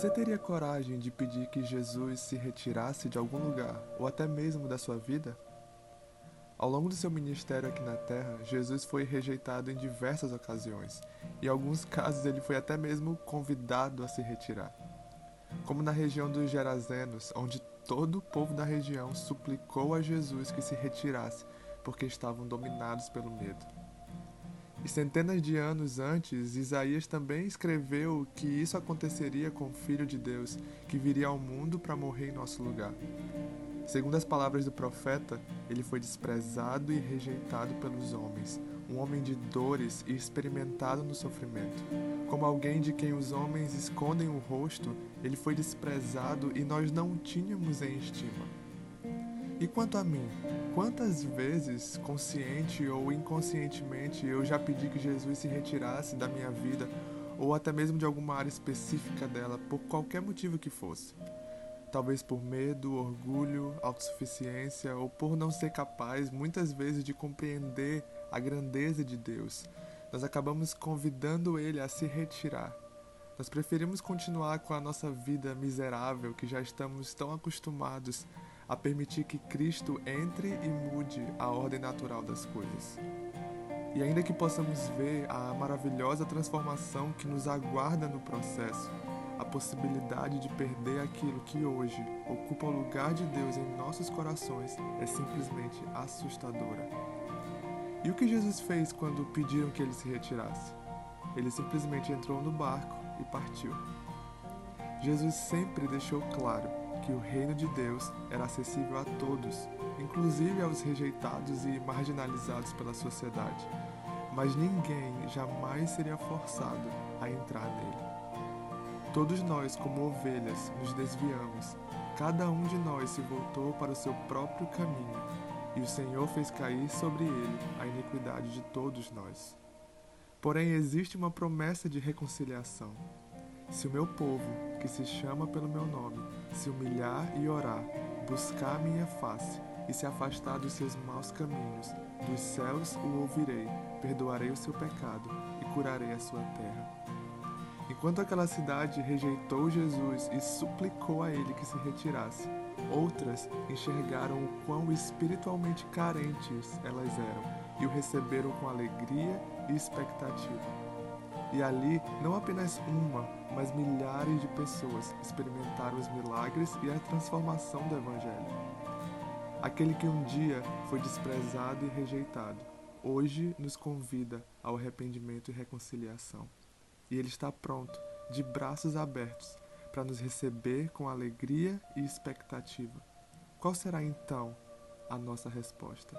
Você teria coragem de pedir que Jesus se retirasse de algum lugar, ou até mesmo da sua vida? Ao longo do seu ministério aqui na Terra, Jesus foi rejeitado em diversas ocasiões, e em alguns casos ele foi até mesmo convidado a se retirar. Como na região dos Gerazenos, onde todo o povo da região suplicou a Jesus que se retirasse, porque estavam dominados pelo medo. E centenas de anos antes, Isaías também escreveu que isso aconteceria com o Filho de Deus, que viria ao mundo para morrer em nosso lugar. Segundo as palavras do profeta, ele foi desprezado e rejeitado pelos homens, um homem de dores e experimentado no sofrimento. Como alguém de quem os homens escondem o rosto, ele foi desprezado e nós não o tínhamos em estima. E quanto a mim, quantas vezes, consciente ou inconscientemente, eu já pedi que Jesus se retirasse da minha vida ou até mesmo de alguma área específica dela, por qualquer motivo que fosse? talvez por medo, orgulho, autossuficiência ou por não ser capaz muitas vezes de compreender a grandeza de Deus, nós acabamos convidando ele a se retirar. Nós preferimos continuar com a nossa vida miserável que já estamos tão acostumados a permitir que Cristo entre e mude a ordem natural das coisas. E ainda que possamos ver a maravilhosa transformação que nos aguarda no processo, a possibilidade de perder aquilo que hoje ocupa o lugar de Deus em nossos corações é simplesmente assustadora. E o que Jesus fez quando pediram que ele se retirasse? Ele simplesmente entrou no barco e partiu. Jesus sempre deixou claro que o reino de Deus era acessível a todos, inclusive aos rejeitados e marginalizados pela sociedade, mas ninguém jamais seria forçado a entrar nele. Todos nós, como ovelhas, nos desviamos. Cada um de nós se voltou para o seu próprio caminho, e o Senhor fez cair sobre ele a iniquidade de todos nós. Porém, existe uma promessa de reconciliação. Se o meu povo, que se chama pelo meu nome, se humilhar e orar, buscar minha face e se afastar dos seus maus caminhos, dos céus o ouvirei, perdoarei o seu pecado e curarei a sua terra. Enquanto aquela cidade rejeitou Jesus e suplicou a ele que se retirasse, outras enxergaram o quão espiritualmente carentes elas eram e o receberam com alegria e expectativa. E ali, não apenas uma, mas milhares de pessoas experimentaram os milagres e a transformação do Evangelho. Aquele que um dia foi desprezado e rejeitado, hoje nos convida ao arrependimento e reconciliação e Ele está pronto, de braços abertos, para nos receber com alegria e expectativa. Qual será então a nossa resposta?